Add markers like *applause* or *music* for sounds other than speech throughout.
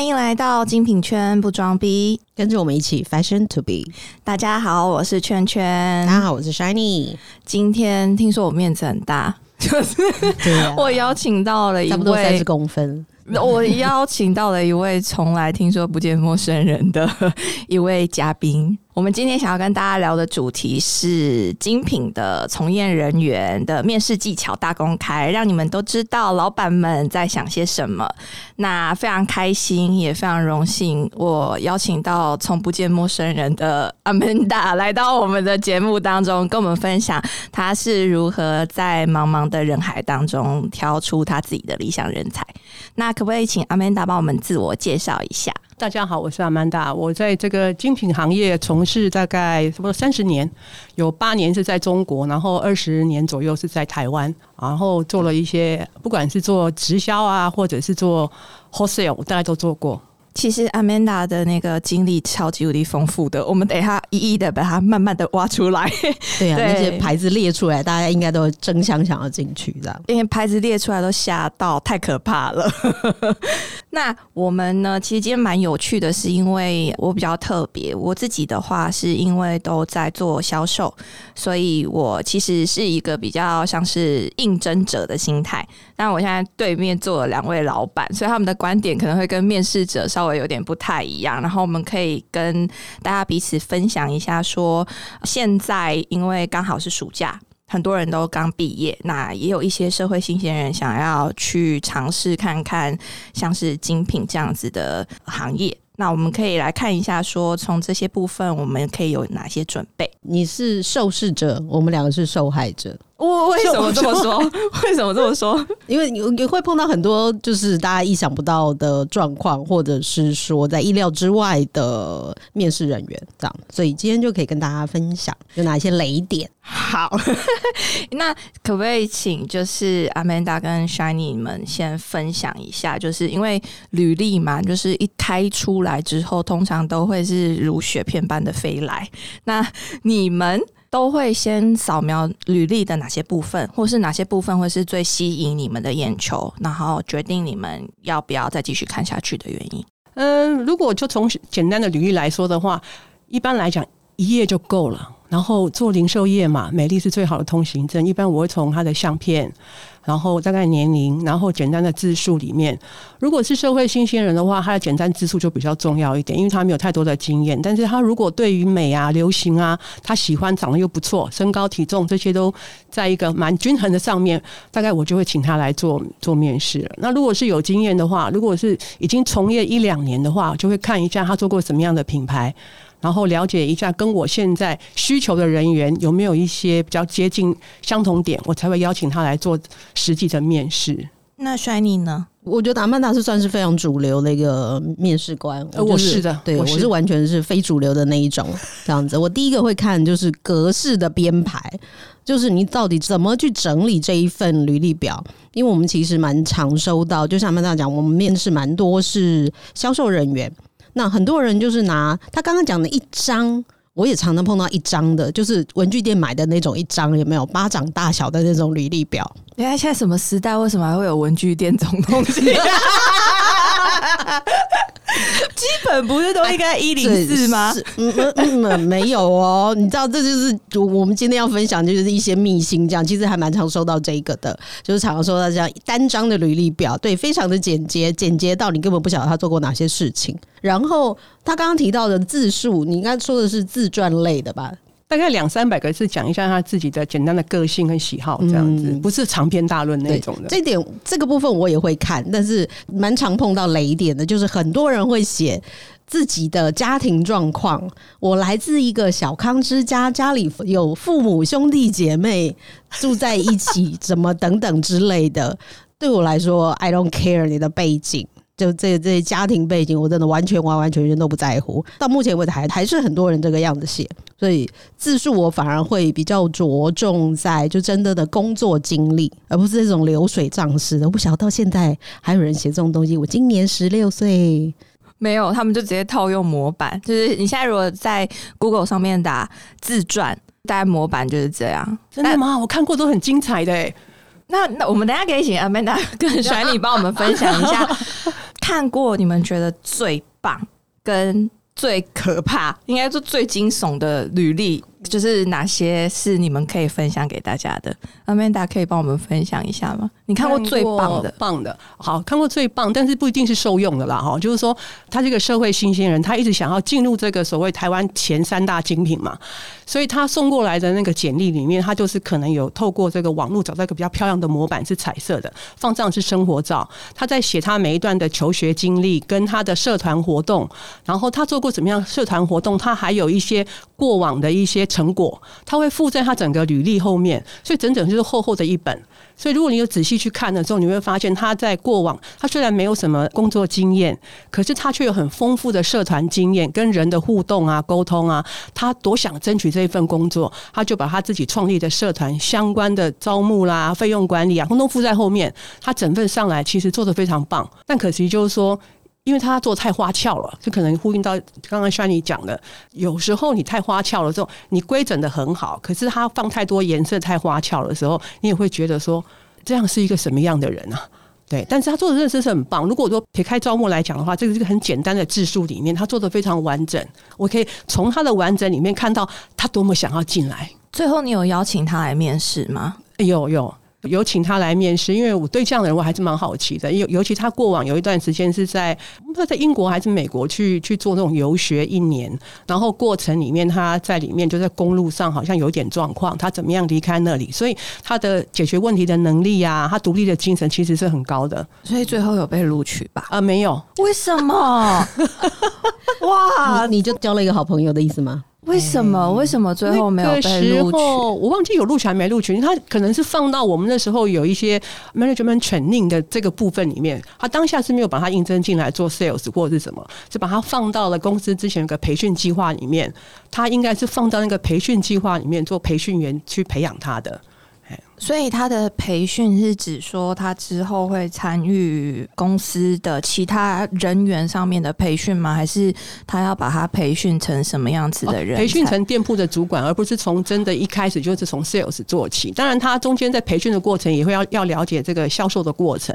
欢迎来到精品圈不装逼，跟着我们一起 fashion to be。大家好，我是圈圈。大家好，我是 Shiny。今天听说我面子很大，就是我邀请到了一差不多三十，公分。我邀请到了一位从来听说不见陌生人的一位嘉宾。我们今天想要跟大家聊的主题是精品的从业人员的面试技巧大公开，让你们都知道老板们在想些什么。那非常开心，也非常荣幸，我邀请到从不见陌生人的 *laughs* Amanda 来到我们的节目当中，跟我们分享他是如何在茫茫的人海当中挑出他自己的理想人才。那可不可以请 Amanda 帮我们自我介绍一下？大家好，我是阿曼达。我在这个精品行业从事大概差不多三十年，有八年是在中国，然后二十年左右是在台湾，然后做了一些不管是做直销啊，或者是做 wholesale，我大概都做过。其实 Amanda 的那个经历超级无敌丰富的，我们等一下一一的把它慢慢的挖出来。*laughs* *laughs* 对啊，对那些牌子列出来，大家应该都争相想要进去这样。因为牌子列出来都吓到，太可怕了。*laughs* 那我们呢？其实今天蛮有趣的，是因为我比较特别。我自己的话，是因为都在做销售，所以我其实是一个比较像是应征者的心态。但我现在对面坐了两位老板，所以他们的观点可能会跟面试者稍稍微有点不太一样。然后我们可以跟大家彼此分享一下说现在因为刚好是暑假。很多人都刚毕业，那也有一些社会新鲜人想要去尝试看看，像是精品这样子的行业。那我们可以来看一下，说从这些部分我们可以有哪些准备？你是受试者，我们两个是受害者。我为什么这么说？*laughs* 为什么这么说？因为你你会碰到很多就是大家意想不到的状况，或者是说在意料之外的面试人员这样，所以今天就可以跟大家分享有哪些雷点。好，*laughs* 那可不可以请就是 Amanda 跟 Shiny 你们先分享一下，就是因为履历嘛，就是一开出来之后，通常都会是如雪片般的飞来。那你们都会先扫描履历的哪些部分，或是哪些部分会是最吸引你们的眼球，然后决定你们要不要再继续看下去的原因？嗯，如果就从简单的履历来说的话，一般来讲一页就够了。然后做零售业嘛，美丽是最好的通行证。一般我会从他的相片，然后大概年龄，然后简单的字数里面。如果是社会新鲜人的话，他的简单字数就比较重要一点，因为他没有太多的经验。但是他如果对于美啊、流行啊，他喜欢长得又不错，身高体重这些都在一个蛮均衡的上面，大概我就会请他来做做面试了。那如果是有经验的话，如果是已经从业一两年的话，就会看一下他做过什么样的品牌。然后了解一下跟我现在需求的人员有没有一些比较接近相同点，我才会邀请他来做实际的面试。那 Shiny 呢？我觉得阿曼达是算是非常主流的一个面试官，呃我是的对我我是是完全是非主流的那一种这样子。我第一个会看就是格式的编排，就是你到底怎么去整理这一份履历表，因为我们其实蛮常收到，就像阿曼达讲，我们面试蛮多是销售人员，那很多人就是拿他刚刚讲的一张。我也常常碰到一张的，就是文具店买的那种一张，有没有巴掌大小的那种履历表？原来现在什么时代，为什么还会有文具店这种东西？*laughs* *laughs* 基本不是都应该一零四吗？嗯嗯嗯，没有哦。你知道，这就是我们今天要分享，就是一些秘辛，这样其实还蛮常收到这个的，就是常常收到这样单张的履历表，对，非常的简洁，简洁到你根本不晓得他做过哪些事情。然后他刚刚提到的字数，你应该说的是自传类的吧？大概两三百个字，讲一下他自己的简单的个性跟喜好，这样子，嗯不是长篇大论那种的。这点这个部分我也会看，但是蛮常碰到雷点的，就是很多人会写自己的家庭状况。我来自一个小康之家，家里有父母兄弟姐妹住在一起，怎么等等之类的。对我来说，I don't care 你的背景。就这这些家庭背景，我真的完全完完全全都不在乎。到目前为止还还是很多人这个样子写，所以字数我反而会比较着重在就真的的工作经历，而不是这种流水账式的。我不晓得到现在还有人写这种东西。我今年十六岁，没有，他们就直接套用模板。就是你现在如果在 Google 上面打自传，大概模板就是这样。真的吗？我看过都很精彩的哎。那那我们等一下可以请 Amanda *laughs* 跟甩你帮我们分享一下，看过你们觉得最棒跟最可怕，应该是最惊悚的履历，就是哪些是你们可以分享给大家的？Amanda 可以帮我们分享一下吗？你看过最棒的？棒的，好看过最棒，但是不一定是受用的啦，哈。就是说，他这个社会新鲜人，他一直想要进入这个所谓台湾前三大精品嘛，所以他送过来的那个简历里面，他就是可能有透过这个网络找到一个比较漂亮的模板，是彩色的，放上是生活照。他在写他每一段的求学经历，跟他的社团活动，然后他做过怎么样社团活动，他还有一些过往的一些成果，他会附在他整个履历后面，所以整整就是厚厚的一本。所以，如果你有仔细去看的时候，你会发现他在过往，他虽然没有什么工作经验，可是他却有很丰富的社团经验，跟人的互动啊、沟通啊。他多想争取这一份工作，他就把他自己创立的社团相关的招募啦、费用管理啊，通通附在后面。他整份上来其实做的非常棒，但可惜就是说。因为他做太花俏了，就可能呼应到刚刚 Shiny 讲的，有时候你太花俏了之后，你规整的很好，可是他放太多颜色太花俏的时候，你也会觉得说这样是一个什么样的人啊？对，但是他做的认识是很棒。如果说撇开招募来讲的话，这个是个很简单的字数里面，他做的非常完整。我可以从他的完整里面看到他多么想要进来。最后，你有邀请他来面试吗？有有。有请他来面试，因为我对这样的人我还是蛮好奇的。尤尤其他过往有一段时间是在不知道在英国还是美国去去做那种游学一年，然后过程里面他在里面就在公路上好像有点状况，他怎么样离开那里？所以他的解决问题的能力啊，他独立的精神其实是很高的。所以最后有被录取吧？啊，没有。为什么？*laughs* 哇，你就交了一个好朋友的意思吗？为什么？为什么最后没有被录取？我忘记有录取还没录取。他可能是放到我们那时候有一些 management training 的这个部分里面，他当下是没有把他应征进来做 sales 或者是什么，是把他放到了公司之前有个培训计划里面。他应该是放到那个培训计划里面做培训员去培养他的。所以他的培训是指说，他之后会参与公司的其他人员上面的培训吗？还是他要把他培训成什么样子的人？培训成店铺的主管，而不是从真的一开始就是从 sales 做起。当然，他中间在培训的过程也会要要了解这个销售的过程。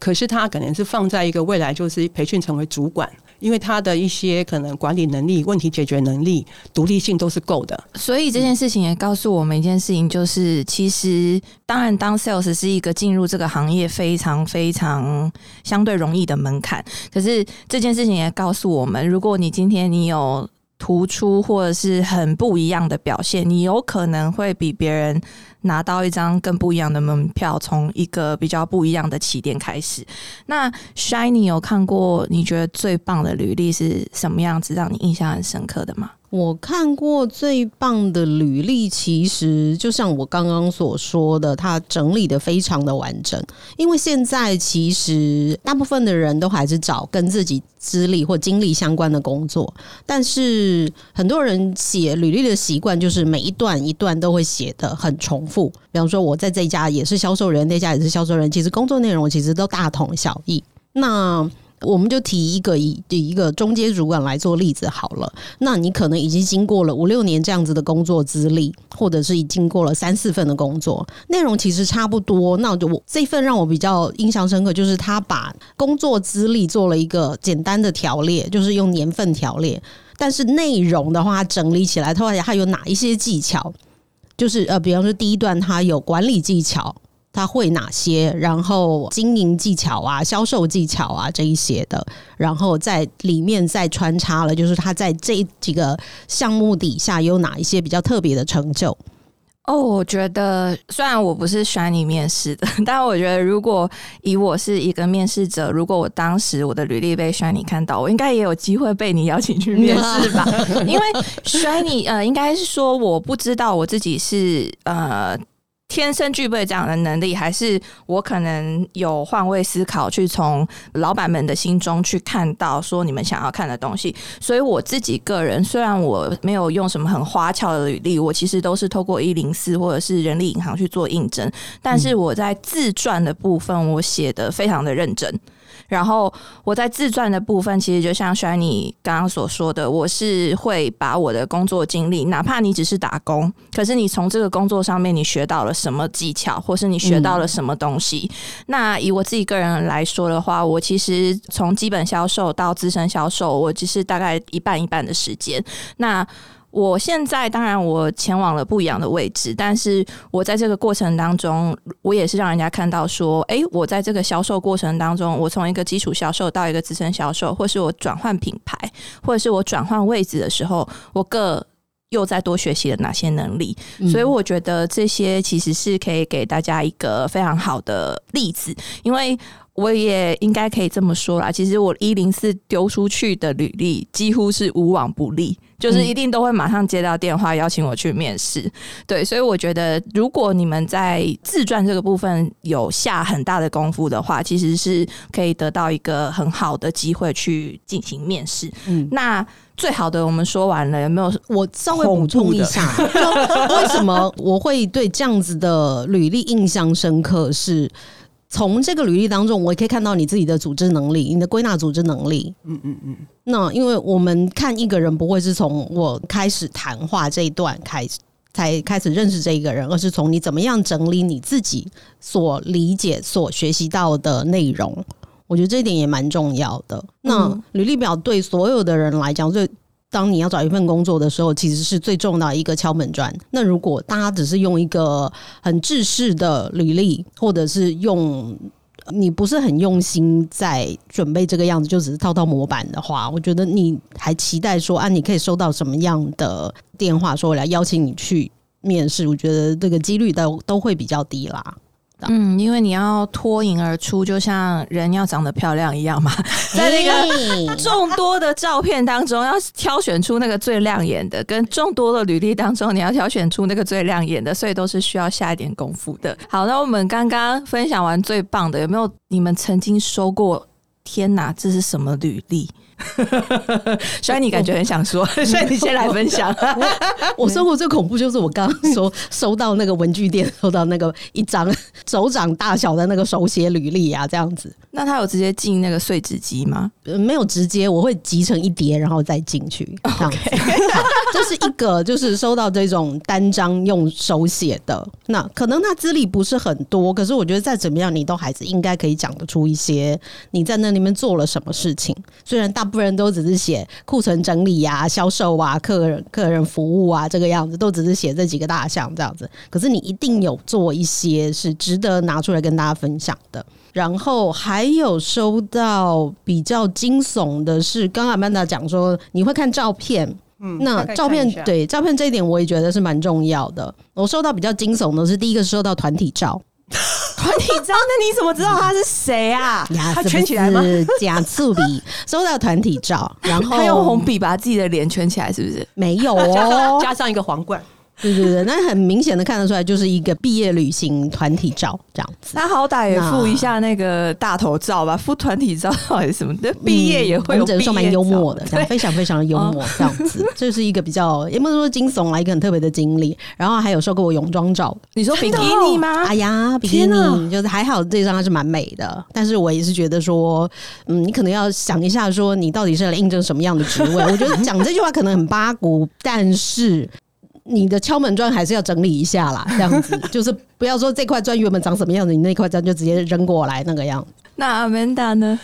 可是他可能是放在一个未来就是培训成为主管。因为他的一些可能管理能力、问题解决能力、独立性都是够的，所以这件事情也告诉我们一件事情，就是其实当然当 sales 是一个进入这个行业非常非常相对容易的门槛，可是这件事情也告诉我们，如果你今天你有突出或者是很不一样的表现，你有可能会比别人。拿到一张更不一样的门票，从一个比较不一样的起点开始。那 Shiny 有看过你觉得最棒的履历是什么样子，让你印象很深刻的吗？我看过最棒的履历，其实就像我刚刚所说的，它整理的非常的完整。因为现在其实大部分的人都还是找跟自己资历或经历相关的工作，但是很多人写履历的习惯就是每一段一段都会写的很重。比方说，我在这家也是销售人，那家也是销售人，其实工作内容其实都大同小异。那我们就提一个以一个中间主管来做例子好了。那你可能已经经过了五六年这样子的工作资历，或者是已经过了三四份的工作，内容其实差不多。那我这份让我比较印象深刻，就是他把工作资历做了一个简单的条列，就是用年份条列。但是内容的话，整理起来，他他有哪一些技巧？就是呃，比方说第一段他有管理技巧。他会哪些？然后经营技巧啊、销售技巧啊这一些的，然后在里面再穿插了，就是他在这几个项目底下有哪一些比较特别的成就？哦，我觉得虽然我不是选你面试的，*laughs* 但我觉得如果以我是一个面试者，如果我当时我的履历被选你看到，我应该也有机会被你邀请去面试吧？*laughs* 因为选你呃，应该是说我不知道我自己是呃。天生具备这样的能力，还是我可能有换位思考，去从老板们的心中去看到说你们想要看的东西。所以我自己个人，虽然我没有用什么很花俏的履历，我其实都是透过一零四或者是人力银行去做应征，但是我在自传的部分，我写的非常的认真。然后我在自传的部分，其实就像轩你刚刚所说的，我是会把我的工作经历，哪怕你只是打工，可是你从这个工作上面你学到了什么技巧，或是你学到了什么东西。那以我自己个人来说的话，我其实从基本销售到资深销售，我只是大概一半一半的时间。那我现在当然我前往了不一样的位置，但是我在这个过程当中，我也是让人家看到说，诶，我在这个销售过程当中，我从一个基础销售到一个资深销售，或是我转换品牌，或者是我转换位置的时候，我各又在多学习了哪些能力。所以我觉得这些其实是可以给大家一个非常好的例子，因为。我也应该可以这么说啦。其实我一零四丢出去的履历几乎是无往不利，就是一定都会马上接到电话邀请我去面试。对，所以我觉得如果你们在自传这个部分有下很大的功夫的话，其实是可以得到一个很好的机会去进行面试。嗯，那最好的我们说完了，有没有？我稍微补充一下，为什么我会对这样子的履历印象深刻？是。从这个履历当中，我也可以看到你自己的组织能力，你的归纳组织能力。嗯嗯嗯。那因为我们看一个人，不会是从我开始谈话这一段开始才开始认识这一个人，而是从你怎么样整理你自己所理解、所学习到的内容。我觉得这一点也蛮重要的。那履历表对所有的人来讲，最当你要找一份工作的时候，其实是最重要的一个敲门砖。那如果大家只是用一个很制式的履历，或者是用你不是很用心在准备这个样子，就只是套套模板的话，我觉得你还期待说啊，你可以收到什么样的电话，说来邀请你去面试，我觉得这个几率都都会比较低啦。嗯，因为你要脱颖而出，就像人要长得漂亮一样嘛，*laughs* 在那个 *laughs* 众多的照片当中，要挑选出那个最亮眼的；跟众多的履历当中，你要挑选出那个最亮眼的，所以都是需要下一点功夫的。好，那我们刚刚分享完最棒的，有没有你们曾经收过？天哪，这是什么履历？*laughs* 所以你感觉很想说，*laughs* 所以你先来分享。我生活最恐怖就是我刚刚说 *laughs* 收到那个文具店收到那个一张手掌大小的那个手写履历啊，这样子。那他有直接进那个碎纸机吗？没有直接，我会集成一叠然后再进去。这样子，这是一个就是收到这种单张用手写的，那可能他资历不是很多，可是我觉得再怎么样，你都还是应该可以讲得出一些你在那里面做了什么事情。虽然大。大部分人都只是写库存整理呀、销售啊、客人客人服务啊这个样子，都只是写这几个大项这样子。可是你一定有做一些是值得拿出来跟大家分享的。然后还有收到比较惊悚的是，刚刚曼达讲说你会看照片，嗯，那照片对照片这一点我也觉得是蛮重要的。我收到比较惊悚的是第一个收到团体照。团体照？那你怎么知道他是谁啊？他圈起来吗？假醋笔收到团体照，*laughs* 然后他用红笔把自己的脸圈起来，是不是？没有哦，*laughs* 加上一个皇冠。对对对，那很明显的看得出来，就是一个毕业旅行团体照这样子。他好歹也附一下那个大头照吧，附团体照还 *laughs* 是什么的。毕业也会有，只能说蛮幽默的，这样非常非常的幽默，这样子。这是一个比较也不能说惊悚啊，一个很特别的经历。然后还有收过我泳装照，你说比基尼吗？哎呀，比基尼就是还好，这张还是蛮美的。但是我也是觉得说，嗯，你可能要想一下，说你到底是来应征什么样的职位？我觉得讲这句话可能很八股，但是。你的敲门砖还是要整理一下啦，这样子就是不要说这块砖原本长什么样子，你那块砖就直接扔过来那个样。那阿曼达呢？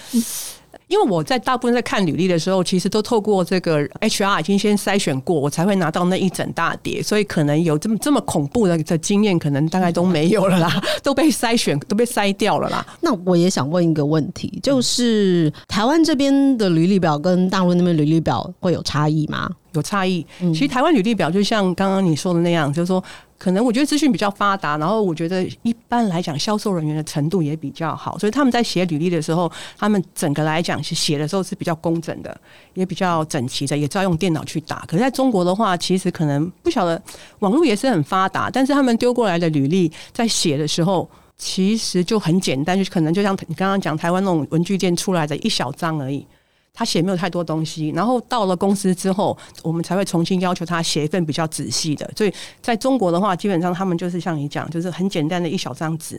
因为我在大部分在看履历的时候，其实都透过这个 HR 已经先筛选过，我才会拿到那一整大叠，所以可能有这么这么恐怖的的经验，可能大概都没有了啦，*laughs* 都被筛选都被筛掉了啦。那我也想问一个问题，就是台湾这边的履历表跟大陆那边履历表会有差异吗？有差异。其实台湾履历表就像刚刚你说的那样，就是说。可能我觉得资讯比较发达，然后我觉得一般来讲销售人员的程度也比较好，所以他们在写履历的时候，他们整个来讲是写的时候是比较工整的，也比较整齐的，也知道用电脑去打。可是在中国的话，其实可能不晓得网络也是很发达，但是他们丢过来的履历在写的时候，其实就很简单，就可能就像你刚刚讲台湾那种文具店出来的一小张而已。他写没有太多东西，然后到了公司之后，我们才会重新要求他写一份比较仔细的。所以在中国的话，基本上他们就是像你讲，就是很简单的一小张纸，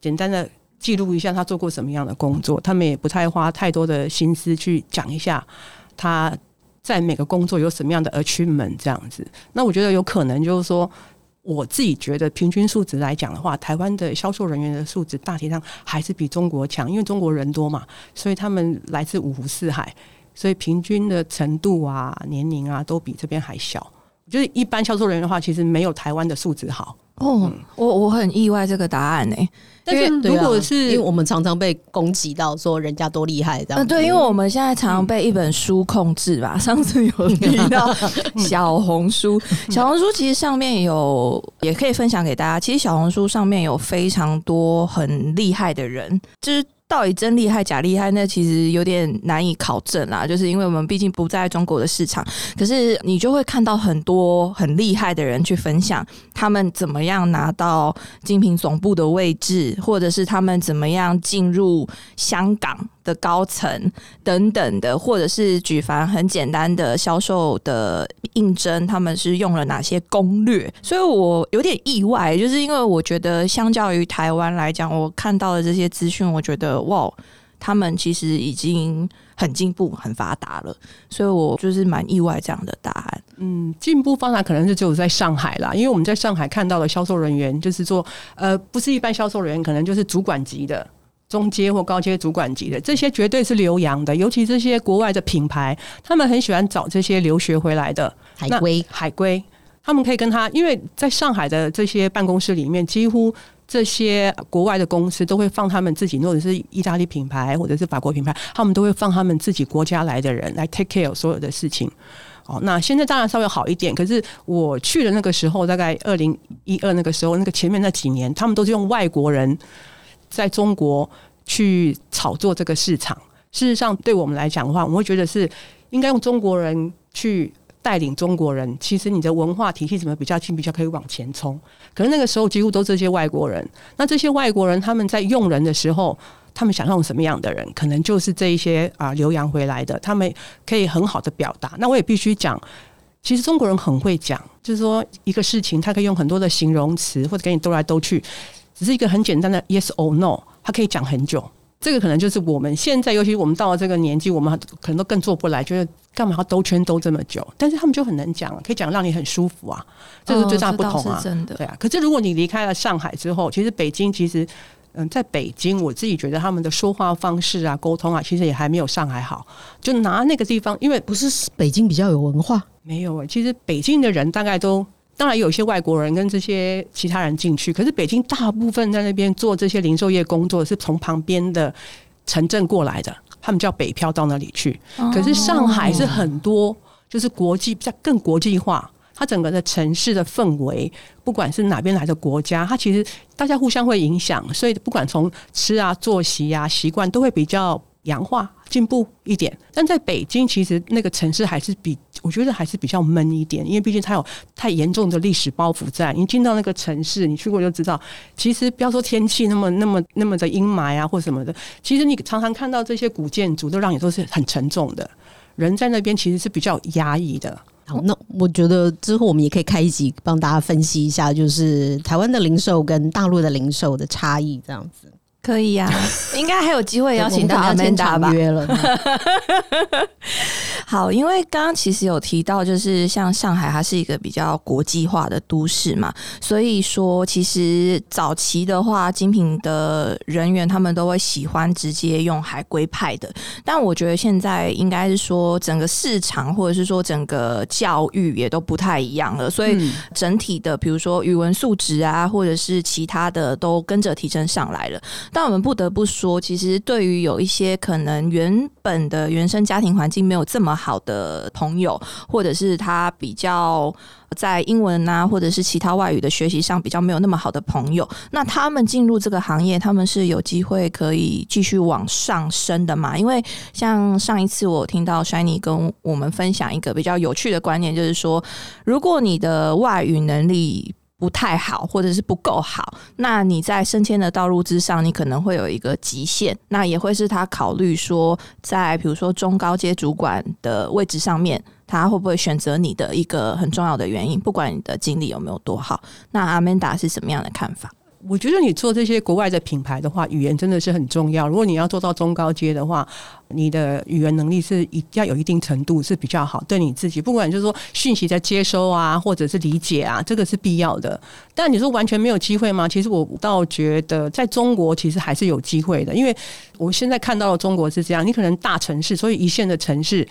简单的记录一下他做过什么样的工作，他们也不太花太多的心思去讲一下他在每个工作有什么样的 achievement 这样子。那我觉得有可能就是说，我自己觉得平均数值来讲的话，台湾的销售人员的素质大体上还是比中国强，因为中国人多嘛，所以他们来自五湖四海，所以平均的程度啊、年龄啊都比这边还小。就是一般销售人员的话，其实没有台湾的素质好。哦，我我很意外这个答案呢、但是如果是因为我们常常被攻击到说人家多厉害这样对，因为我们现在常常被一本书控制吧。上次有提到小红书，小红书其实上面有也可以分享给大家。其实小红书上面有非常多很厉害的人，就是。到底真厉害假厉害，那其实有点难以考证啦。就是因为我们毕竟不在中国的市场，可是你就会看到很多很厉害的人去分享他们怎么样拿到精品总部的位置，或者是他们怎么样进入香港的高层等等的，或者是举凡很简单的销售的应征，他们是用了哪些攻略？所以我有点意外，就是因为我觉得相较于台湾来讲，我看到的这些资讯，我觉得哇，他们其实已经很进步、很发达了，所以我就是蛮意外这样的答案。嗯，进步方法可能是只有在上海啦，因为我们在上海看到的销售人员，就是做呃，不是一般销售人员，可能就是主管级的。中阶或高阶主管级的，这些绝对是留洋的，尤其这些国外的品牌，他们很喜欢找这些留学回来的。海归。海归，他们可以跟他，因为在上海的这些办公室里面，几乎这些国外的公司都会放他们自己，或者是意大利品牌或者是法国品牌，他们都会放他们自己国家来的人来 take care 所有的事情。哦，那现在当然稍微好一点，可是我去的那个时候，大概二零一二那个时候，那个前面那几年，他们都是用外国人在中国去炒作这个市场。事实上，对我们来讲的话，我们会觉得是应该用中国人去带领中国人。其实你的文化体系怎么比较近，比较可以往前冲。可是那个时候几乎都这些外国人。那这些外国人他们在用人的时候，他们想用什么样的人，可能就是这一些啊留洋回来的，他们可以很好的表达。那我也必须讲。其实中国人很会讲，就是说一个事情，他可以用很多的形容词，或者给你兜来兜去，只是一个很简单的 yes or no，他可以讲很久。这个可能就是我们现在，尤其我们到了这个年纪，我们可能都更做不来，觉得干嘛要兜圈兜这么久？但是他们就很能讲，可以讲让你很舒服啊，这是最大不同啊，哦、真的对啊。可是如果你离开了上海之后，其实北京其实。嗯，在北京，我自己觉得他们的说话方式啊、沟通啊，其实也还没有上海好。就拿那个地方，因为不是北京比较有文化，没有啊、其实北京的人大概都，当然有一些外国人跟这些其他人进去，可是北京大部分在那边做这些零售业工作，是从旁边的城镇过来的，他们叫北漂到那里去。可是上海是很多，就是国际比较更国际化。它整个的城市的氛围，不管是哪边来的国家，它其实大家互相会影响，所以不管从吃啊、作息啊、习惯，都会比较洋化、进步一点。但在北京，其实那个城市还是比我觉得还是比较闷一点，因为毕竟它有太严重的历史包袱在。你进到那个城市，你去过就知道，其实不要说天气那么那么那么的阴霾啊或什么的，其实你常常看到这些古建筑，都让你都是很沉重的。人在那边其实是比较压抑的。好，那我觉得之后我们也可以开一集帮大家分析一下，就是台湾的零售跟大陆的零售的差异，这样子可以呀、啊，*laughs* 应该还有机会邀请到阿曼达吧？约了。*laughs* 好，因为刚刚其实有提到，就是像上海，它是一个比较国际化的都市嘛，所以说其实早期的话，精品的人员他们都会喜欢直接用海归派的，但我觉得现在应该是说整个市场或者是说整个教育也都不太一样了，所以整体的比如说语文素质啊，或者是其他的都跟着提升上来了。但我们不得不说，其实对于有一些可能原本的原生家庭环境没有这么好的朋友，或者是他比较在英文啊，或者是其他外语的学习上比较没有那么好的朋友，那他们进入这个行业，他们是有机会可以继续往上升的嘛？因为像上一次我听到 Shiny 跟我们分享一个比较有趣的观念，就是说，如果你的外语能力不太好，或者是不够好，那你在升迁的道路之上，你可能会有一个极限，那也会是他考虑说，在比如说中高阶主管的位置上面，他会不会选择你的一个很重要的原因，不管你的经历有没有多好。那阿曼达是什么样的看法？我觉得你做这些国外的品牌的话，语言真的是很重要。如果你要做到中高阶的话，你的语言能力是一要有一定程度是比较好，对你自己，不管就是说讯息的接收啊，或者是理解啊，这个是必要的。但你说完全没有机会吗？其实我倒觉得在中国其实还是有机会的，因为我现在看到的中国是这样，你可能大城市，所以一线的城市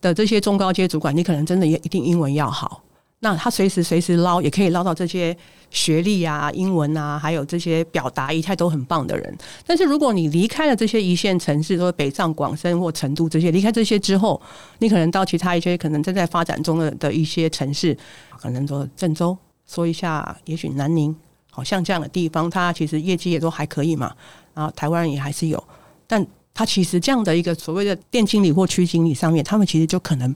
的这些中高阶主管，你可能真的也一定英文要好。那他随时随时捞，也可以捞到这些学历啊、英文啊，还有这些表达仪态都很棒的人。但是如果你离开了这些一线城市，说北上广深或成都这些，离开这些之后，你可能到其他一些可能正在发展中的的一些城市，可能说郑州，说一下，也许南宁，好像这样的地方，它其实业绩也都还可以嘛。然后台湾人也还是有，但他其实这样的一个所谓的店经理或区经理上面，他们其实就可能。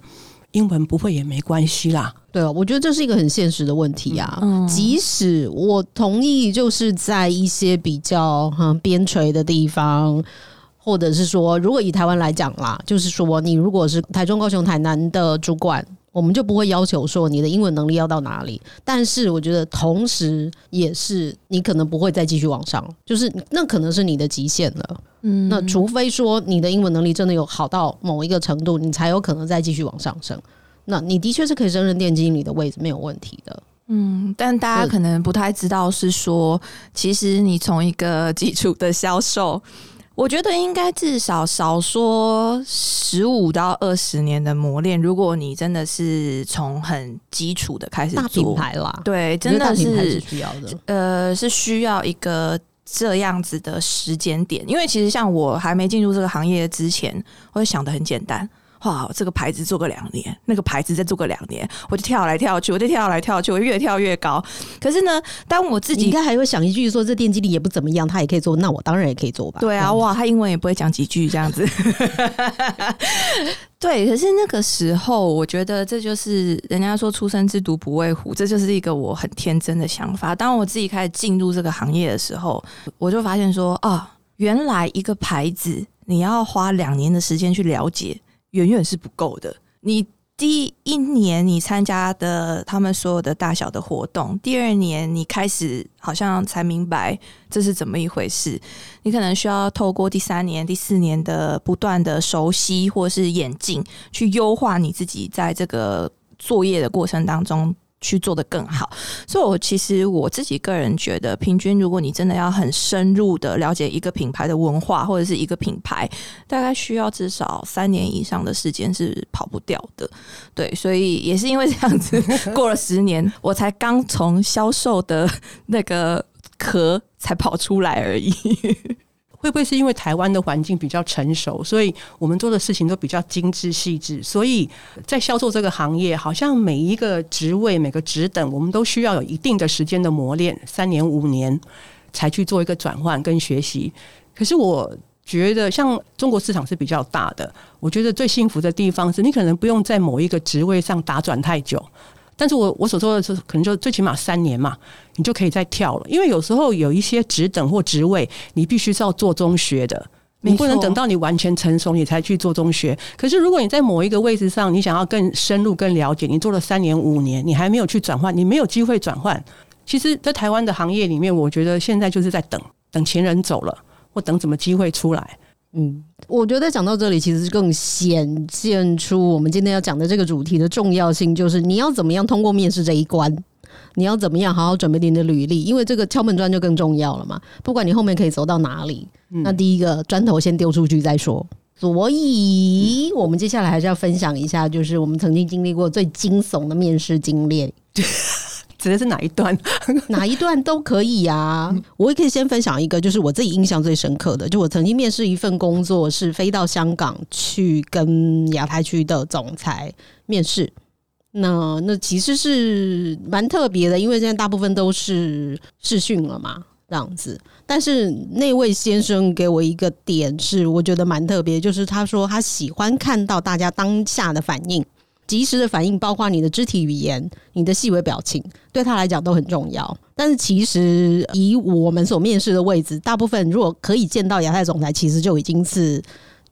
英文不会也没关系啦，对啊，我觉得这是一个很现实的问题啊。即使我同意，就是在一些比较哈边陲的地方，或者是说，如果以台湾来讲啦，就是说，你如果是台中、高雄、台南的主管。我们就不会要求说你的英文能力要到哪里，但是我觉得同时也是你可能不会再继续往上，就是那可能是你的极限了。嗯，那除非说你的英文能力真的有好到某一个程度，你才有可能再继续往上升。那你的确是可以胜任店经理的位置，没有问题的。嗯，但大家可能不太知道是说，其实你从一个基础的销售。我觉得应该至少少说十五到二十年的磨练。如果你真的是从很基础的开始大品牌啦，对，真的是需要的。呃，是需要一个这样子的时间点，因为其实像我还没进入这个行业之前，我会想的很简单。哇，这个牌子做个两年，那个牌子再做个两年，我就跳来跳去，我就跳来跳去，我越跳越高。可是呢，当我自己应该还会想一句说，这电机力也不怎么样，他也可以做，那我当然也可以做吧。对啊，哇，他英文也不会讲几句这样子。*laughs* 对，可是那个时候，我觉得这就是人家说“初生之犊不畏虎”，这就是一个我很天真的想法。当我自己开始进入这个行业的时候，我就发现说啊，原来一个牌子你要花两年的时间去了解。远远是不够的。你第一年你参加的他们所有的大小的活动，第二年你开始好像才明白这是怎么一回事。你可能需要透过第三年、第四年的不断的熟悉或是演进，去优化你自己在这个作业的过程当中。去做的更好，所以我其实我自己个人觉得，平均如果你真的要很深入的了解一个品牌的文化或者是一个品牌，大概需要至少三年以上的时间是跑不掉的。对，所以也是因为这样子，*laughs* 过了十年，我才刚从销售的那个壳才跑出来而已。会不会是因为台湾的环境比较成熟，所以我们做的事情都比较精致细致？所以在销售这个行业，好像每一个职位、每个职等，我们都需要有一定的时间的磨练，三年、五年才去做一个转换跟学习。可是我觉得，像中国市场是比较大的，我觉得最幸福的地方是你可能不用在某一个职位上打转太久。但是我我所说的是，可能就最起码三年嘛，你就可以再跳了。因为有时候有一些职等或职位，你必须是要做中学的，你不能等到你完全成熟你才去做中学。可是如果你在某一个位置上，你想要更深入、更了解，你做了三年、五年，你还没有去转换，你没有机会转换。其实，在台湾的行业里面，我觉得现在就是在等等前人走了，或等什么机会出来。嗯，我觉得讲到这里，其实更显现出我们今天要讲的这个主题的重要性，就是你要怎么样通过面试这一关，你要怎么样好好准备你的履历，因为这个敲门砖就更重要了嘛。不管你后面可以走到哪里，那第一个砖头先丢出去再说。所以，我们接下来还是要分享一下，就是我们曾经经历过最惊悚的面试经历。*laughs* 指的是哪一段？*laughs* 哪一段都可以呀。我也可以先分享一个，就是我自己印象最深刻的，就我曾经面试一份工作，是飞到香港去跟亚太区的总裁面试。那那其实是蛮特别的，因为现在大部分都是视讯了嘛，这样子。但是那位先生给我一个点是，我觉得蛮特别，就是他说他喜欢看到大家当下的反应。及时的反应，包括你的肢体语言、你的细微表情，对他来讲都很重要。但是，其实以我们所面试的位置，大部分如果可以见到亚太总裁，其实就已经是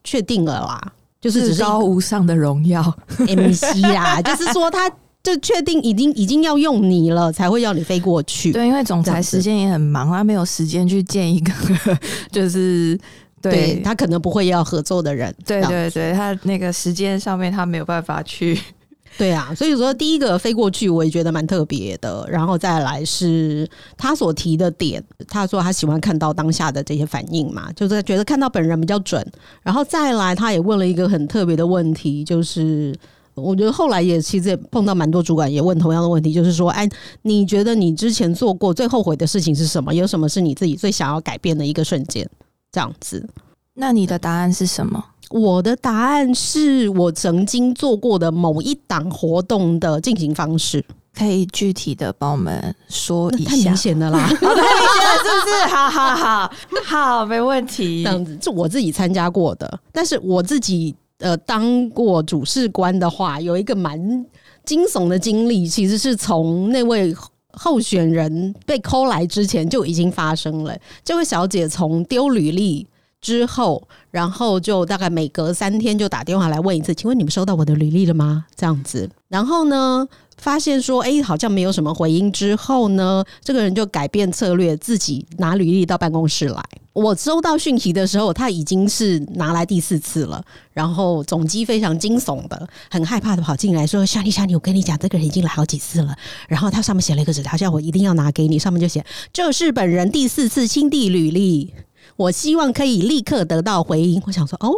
确定了啦。就是至高无上的荣耀，*laughs* MC 啦。就是说，他就确定已经已经要用你了，才会要你飞过去。对，因为总裁时间也很忙，他没有时间去见一个 *laughs* 就是对对他可能不会要合作的人。对对对，他那个时间上面他没有办法去。*laughs* 对啊，所以说第一个飞过去，我也觉得蛮特别的。然后再来是他所提的点，他说他喜欢看到当下的这些反应嘛，就是觉得看到本人比较准。然后再来，他也问了一个很特别的问题，就是。我觉得后来也其实也碰到蛮多主管也问同样的问题，就是说，哎，你觉得你之前做过最后悔的事情是什么？有什么是你自己最想要改变的一个瞬间？这样子，那你的答案是什么？我的答案是我曾经做过的某一档活动的进行方式。可以具体的帮我们说一下太明？显了啦，好，*laughs* 太明显了，是不是？好好好，好，没问题这。样子是我自己参加过的，但是我自己呃当过主事官的话，有一个蛮惊悚的经历，其实是从那位。候选人被抠来之前就已经发生了。这位小姐从丢履历之后，然后就大概每隔三天就打电话来问一次：“请问你们收到我的履历了吗？”这样子，然后呢，发现说：“哎、好像没有什么回音。”之后呢，这个人就改变策略，自己拿履历到办公室来。我收到讯息的时候，他已经是拿来第四次了。然后总机非常惊悚的，很害怕的跑进来说：“夏丽，夏丽，我跟你讲，这个人已经来好几次了。”然后他上面写了一个纸条，叫我一定要拿给你，上面就写：“这是本人第四次亲递履历，我希望可以立刻得到回应。”我想说：“哦，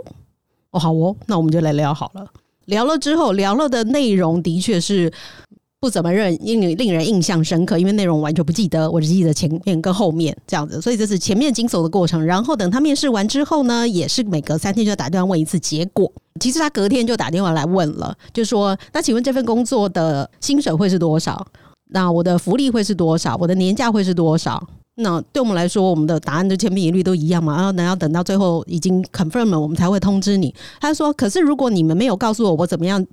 哦，好哦，那我们就来聊好了。”聊了之后，聊了的内容的确是不怎么令令令人印象深刻，因为内容完全不记得，我只记得前面跟后面这样子，所以这是前面惊悚的过程。然后等他面试完之后呢，也是每隔三天就打电话问一次结果。其实他隔天就打电话来问了，就说：“那请问这份工作的薪水会是多少？那我的福利会是多少？我的年假会是多少？”那对我们来说，我们的答案的千篇一律都一样嘛。然后等要等到最后已经 confirm 了，我们才会通知你。他说：“可是如果你们没有告诉我，我怎么样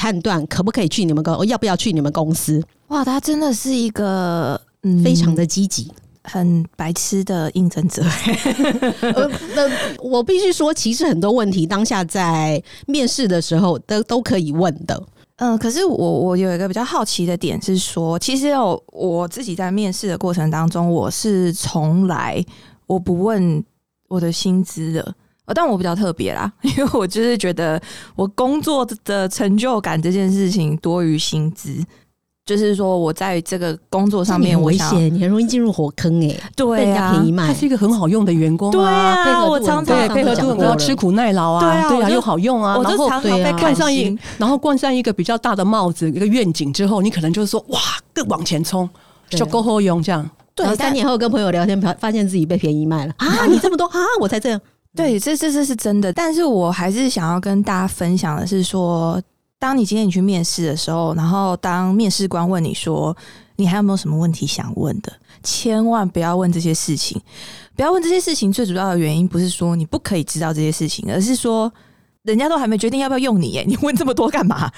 判断可不可以去你们公，要不要去你们公司？哇，他真的是一个嗯非常的积极。很白痴的应征者。*laughs* 呃，那我必须说，其实很多问题当下在面试的时候都都可以问的。嗯，可是我我有一个比较好奇的点是说，其实有我自己在面试的过程当中，我是从来我不问我的薪资的。呃但我比较特别啦，因为我就是觉得我工作的成就感这件事情多于薪资，就是说我在这个工作上面，危我想险，你很容易进入火坑哎、被对人家啊便宜卖他。是一个很好用的员工对啊，啊，配合我常常配合度很高，上次讲过了吃苦耐劳啊，对啊又好用啊，然后我就常常对啊被看冠上一，然后冠上一个比较大的帽子，一个愿景之后，你可能就是说哇，更往前冲，就够好用这样。对然后三年后跟朋友聊天，发发现自己被便宜卖了啊！你这么多啊，我才这样。对，这这这是真的，但是我还是想要跟大家分享的是说，当你今天你去面试的时候，然后当面试官问你说你还有没有什么问题想问的，千万不要问这些事情，不要问这些事情。最主要的原因不是说你不可以知道这些事情，而是说人家都还没决定要不要用你，耶，你问这么多干嘛？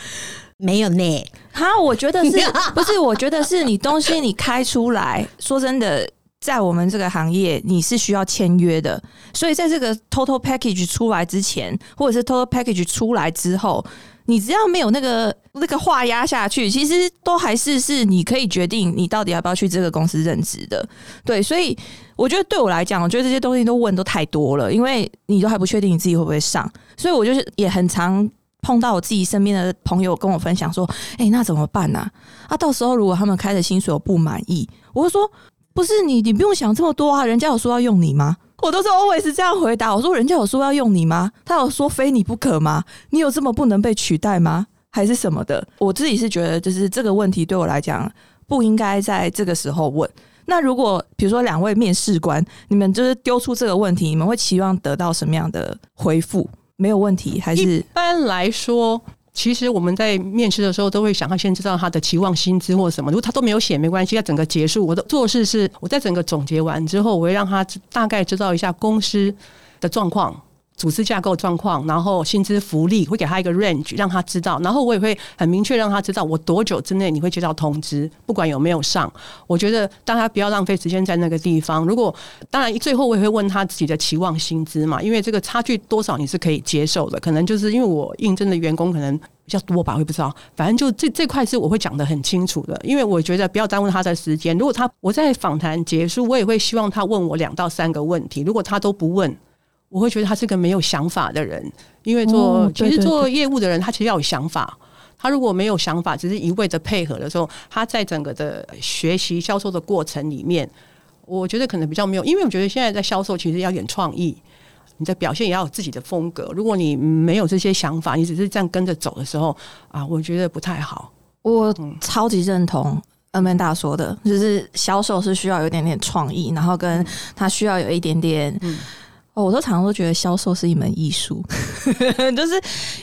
没有呢，哈，我觉得是 *laughs* 不是？我觉得是你东西你开出来，说真的，在我们这个行业，你是需要签约的。所以在这个 total package 出来之前，或者是 total package 出来之后，你只要没有那个那个话压下去，其实都还是是你可以决定你到底要不要去这个公司任职的。对，所以我觉得对我来讲，我觉得这些东西都问都太多了，因为你都还不确定你自己会不会上，所以我就是也很常。碰到我自己身边的朋友跟我分享说：“哎、那怎么办呢、啊？到时候如果他们开的薪水我不满意，我会说不是你，你不用想这么多啊，人家有说要用你吗？我都是 always 这样回答。我说人家有说要用你吗？他有说非你不可吗？你有这么不能被取代吗？还是什么的？我自己是觉得，就是这个问题对我来讲不应该在这个时候问。那如果比如说两位面试官，你们就是丢出这个问题，你们会期望得到什么样的回复？没有问题，还是一般来说，其实我们在面试的时候都会想要先知道他的期望薪资或什么，如果他都没有写没关系，他整个结束我的做事是我在整个总结完之后，我会让他大概知道一下公司的状况。组织架构状况，然后薪资福利会给他一个 range，让他知道，然后我也会很明确让他知道我多久之内你会接到通知，不管有没有上。我觉得大家不要浪费时间在那个地方。如果当然最后我也会问他自己的期望薪资嘛，因为这个差距多少你是可以接受的。可能就是因为我应征的员工可能比较多吧，我也不知道。反正就这这块是我会讲的很清楚的，因为我觉得不要耽误他的时间。如果他我在访谈结束，我也会希望他问我两到三个问题。如果他都不问。我会觉得他是个没有想法的人，因为做其实做业务的人，他其实要有想法。他如果没有想法，只是一味的配合的时候，他在整个的学习销售的过程里面，我觉得可能比较没有。因为我觉得现在在销售，其实要点创意，你的表现也要有自己的风格。如果你没有这些想法，你只是这样跟着走的时候啊，我觉得不太好。我超级认同 Amanda 说的，就是销售是需要有一点点创意，然后跟他需要有一点点。哦，我都常常都觉得销售是一门艺术，*laughs* 就是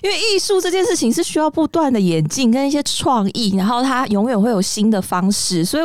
因为艺术这件事情是需要不断的演进跟一些创意，然后它永远会有新的方式，所以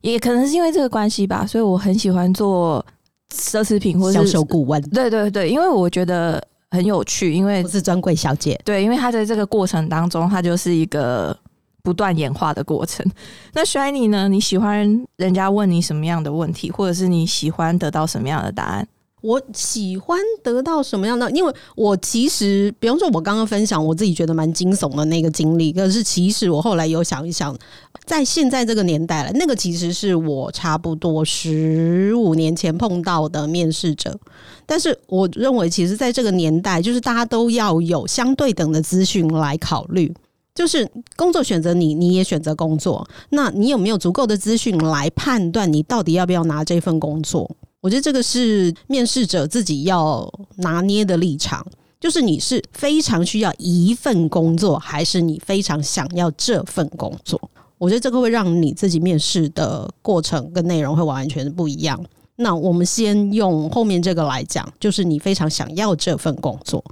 也可能是因为这个关系吧，所以我很喜欢做奢侈品或者销售顾问。对对对，因为我觉得很有趣，因为不是专柜小姐。对，因为他在这个过程当中，它就是一个不断演化的过程。那 Shiny 呢？你喜欢人家问你什么样的问题，或者是你喜欢得到什么样的答案？我喜欢得到什么样的？因为我其实，比方说，我刚刚分享我自己觉得蛮惊悚的那个经历，可是其实我后来有想一想，在现在这个年代了，那个其实是我差不多十五年前碰到的面试者。但是我认为，其实在这个年代，就是大家都要有相对等的资讯来考虑，就是工作选择你，你也选择工作，那你有没有足够的资讯来判断你到底要不要拿这份工作？我觉得这个是面试者自己要拿捏的立场，就是你是非常需要一份工作，还是你非常想要这份工作？我觉得这个会让你自己面试的过程跟内容会完全不一样。那我们先用后面这个来讲，就是你非常想要这份工作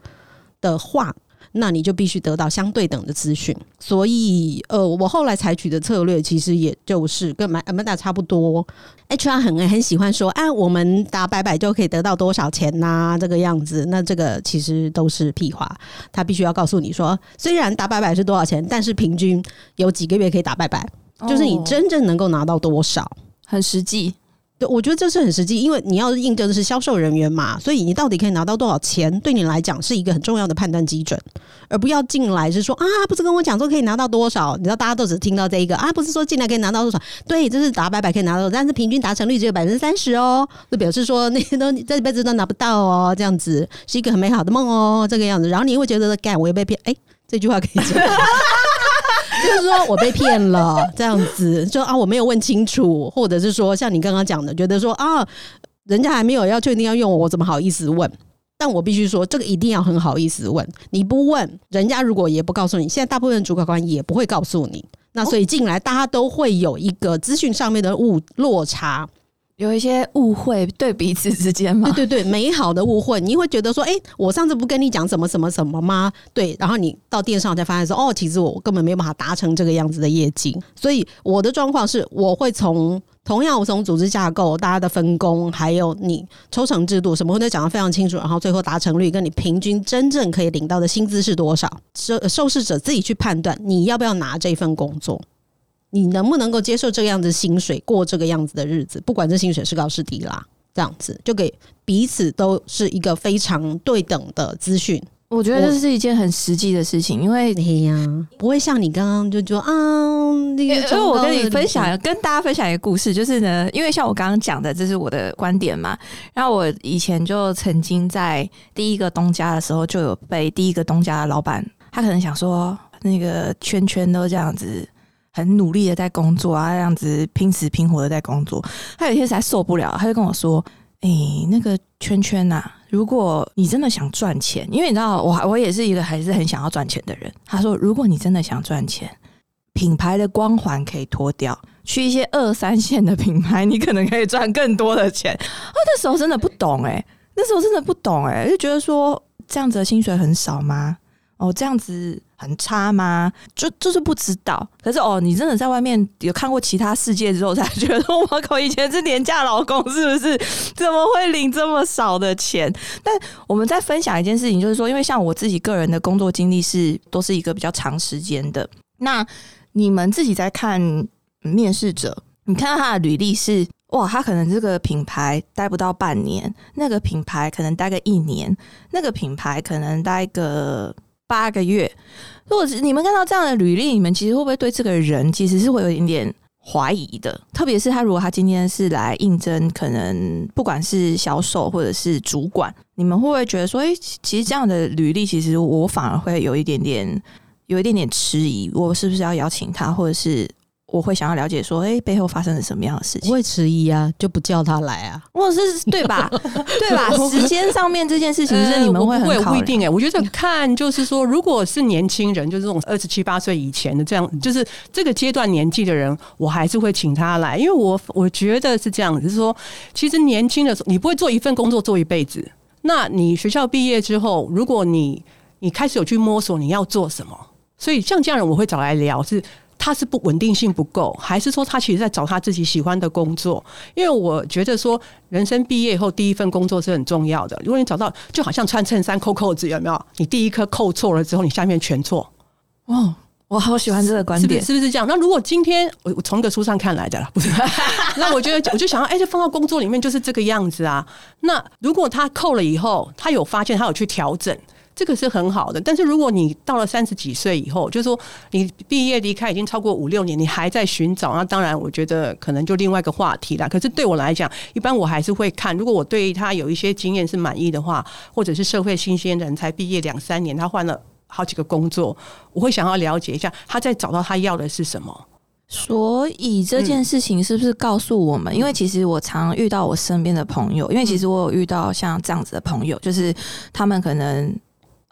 的话。那你就必须得到相对等的资讯，所以呃，我后来采取的策略其实也就是跟 Amanda 差不多。HR 很很喜欢说，啊，我们打百百就可以得到多少钱呐？这个样子，那这个其实都是屁话。他必须要告诉你说，虽然打百百是多少钱，但是平均有几个月可以打百百，就是你真正能够拿到多少，很实际。对，我觉得这是很实际，因为你要应征的是销售人员嘛，所以你到底可以拿到多少钱，对你来讲是一个很重要的判断基准，而不要进来是说啊，不是跟我讲说可以拿到多少，你知道大家都只听到这一个啊，不是说进来可以拿到多少，对，这是打百百可以拿到，但是平均达成率只有百分之三十哦，就表示说那些都这辈子都拿不到哦，这样子是一个很美好的梦哦，这个样子，然后你会觉得干，我又被骗，哎，这句话可以讲。*laughs* 就是说我被骗了，这样子就啊，我没有问清楚，或者是说像你刚刚讲的，觉得说啊，人家还没有要确定要用我，我怎么好意思问？但我必须说，这个一定要很好意思问。你不问，人家如果也不告诉你，现在大部分主管官也不会告诉你。那所以进来，大家都会有一个资讯上面的误落差。有一些误会，对彼此之间嘛，对 *laughs* 对对，美好的误会，你会觉得说，哎，我上次不跟你讲什么什么什么吗？对，然后你到店上才发现说，哦，其实我根本没有办法达成这个样子的业绩。所以我的状况是，我会从同样我从组织架构、大家的分工，还有你抽成制度什么，都讲的非常清楚。然后最后达成率跟你平均真正可以领到的薪资是多少，受受试者自己去判断你要不要拿这份工作。你能不能够接受这个样子薪水过这个样子的日子？不管这薪水是高是低啦，这样子就给彼此都是一个非常对等的资讯。我觉得这是一件很实际的事情，因为哎呀，不会像你刚刚就说啊，那个。因为我跟你分享，跟大家分享一个故事，就是呢，因为像我刚刚讲的，这是我的观点嘛。然后我以前就曾经在第一个东家的时候，就有被第一个东家的老板，他可能想说，那个圈圈都这样子。很努力的在工作啊，这样子拼死拼活的在工作。他有一天实在受不了，他就跟我说：“哎，那个圈圈呐，如果你真的想赚钱，因为你知道，我我也是一个还是很想要赚钱的人。他说，如果你真的想赚钱，品牌的光环可以脱掉，去一些二三线的品牌，你可能可以赚更多的钱。啊，那时候真的不懂哎，那时候真的不懂哎，就觉得说这样子的薪水很少吗？哦，这样子很差吗？就就是不知道。可是哦，你真的在外面有看过其他世界之后，才觉得我靠，以前是廉价劳工，是不是？怎么会领这么少的钱？但我们在分享一件事情，就是说，因为像我自己个人的工作经历是都是一个比较长时间的。那你们自己在看面试者，你看到他的履历是哇，他可能这个品牌待不到半年，那个品牌可能待个一年，那个品牌可能待个。八个月，如果你们看到这样的履历，你们其实会不会对这个人其实是会有一点点怀疑的？特别是他如果他今天是来应征，可能不管是销售或者是主管，你们会不会觉得说，哎，其实这样的履历，其实我反而会有一点点，有一点点迟疑，我是不是要邀请他，或者是？我会想要了解说，哎，背后发生了什么样的事情？不会迟疑啊，就不叫他来啊，或者是对吧？对吧？*laughs* 时间上面这件事情是你们会很不一定哎。我觉得看就是说，如果是年轻人，就是这种二十七八岁以前的这样，就是这个阶段年纪的人，我还是会请他来，因为我我觉得是这样，就是说，其实年轻的时候，你不会做一份工作做一辈子。那你学校毕业之后，如果你你开始有去摸索你要做什么，所以像这样人，我会找来聊是。他是不稳定性不够，还是说他其实在找他自己喜欢的工作？因为我觉得说，人生毕业以后第一份工作是很重要的。如果你找到，就好像穿衬衫扣扣子，有没有？你第一颗扣错了之后，你下面全错。哦，我好喜欢这个观点，是不是这样？那如果今天我我从一个书上看来的了，不是？那我觉得我就想要，哎，就放到工作里面就是这个样子啊。那如果他扣了以后，他有发现，他有去调整。这个是很好的，但是如果你到了三十几岁以后，就是说你毕业离开已经超过五六年，你还在寻找，那当然我觉得可能就另外一个话题了。可是对我来讲，一般我还是会看，如果我对他有一些经验是满意的话，或者是社会新鲜人才毕业两三年，他换了好几个工作，我会想要了解一下他在找到他要的是什么。所以这件事情是不是告诉我们？因为其实我常遇到我身边的朋友，因为其实我有遇到像这样子的朋友，就是他们可能。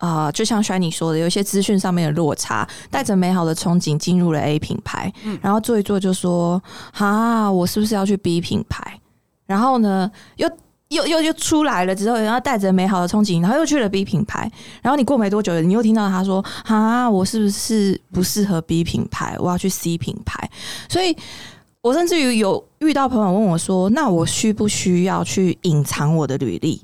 啊，就像衰你说的，有一些资讯上面的落差，带着美好的憧憬进入了 A 品牌，然后做一做就说，哈，我是不是要去 B 品牌？然后呢，又又又又出来了之后，然后带着美好的憧憬，然后又去了 B 品牌。然后你过没多久，你又听到他说，哈，我是不是不适合 B 品牌？我要去 C 品牌。所以我甚至于有遇到朋友问我说，那我需不需要去隐藏我的履历？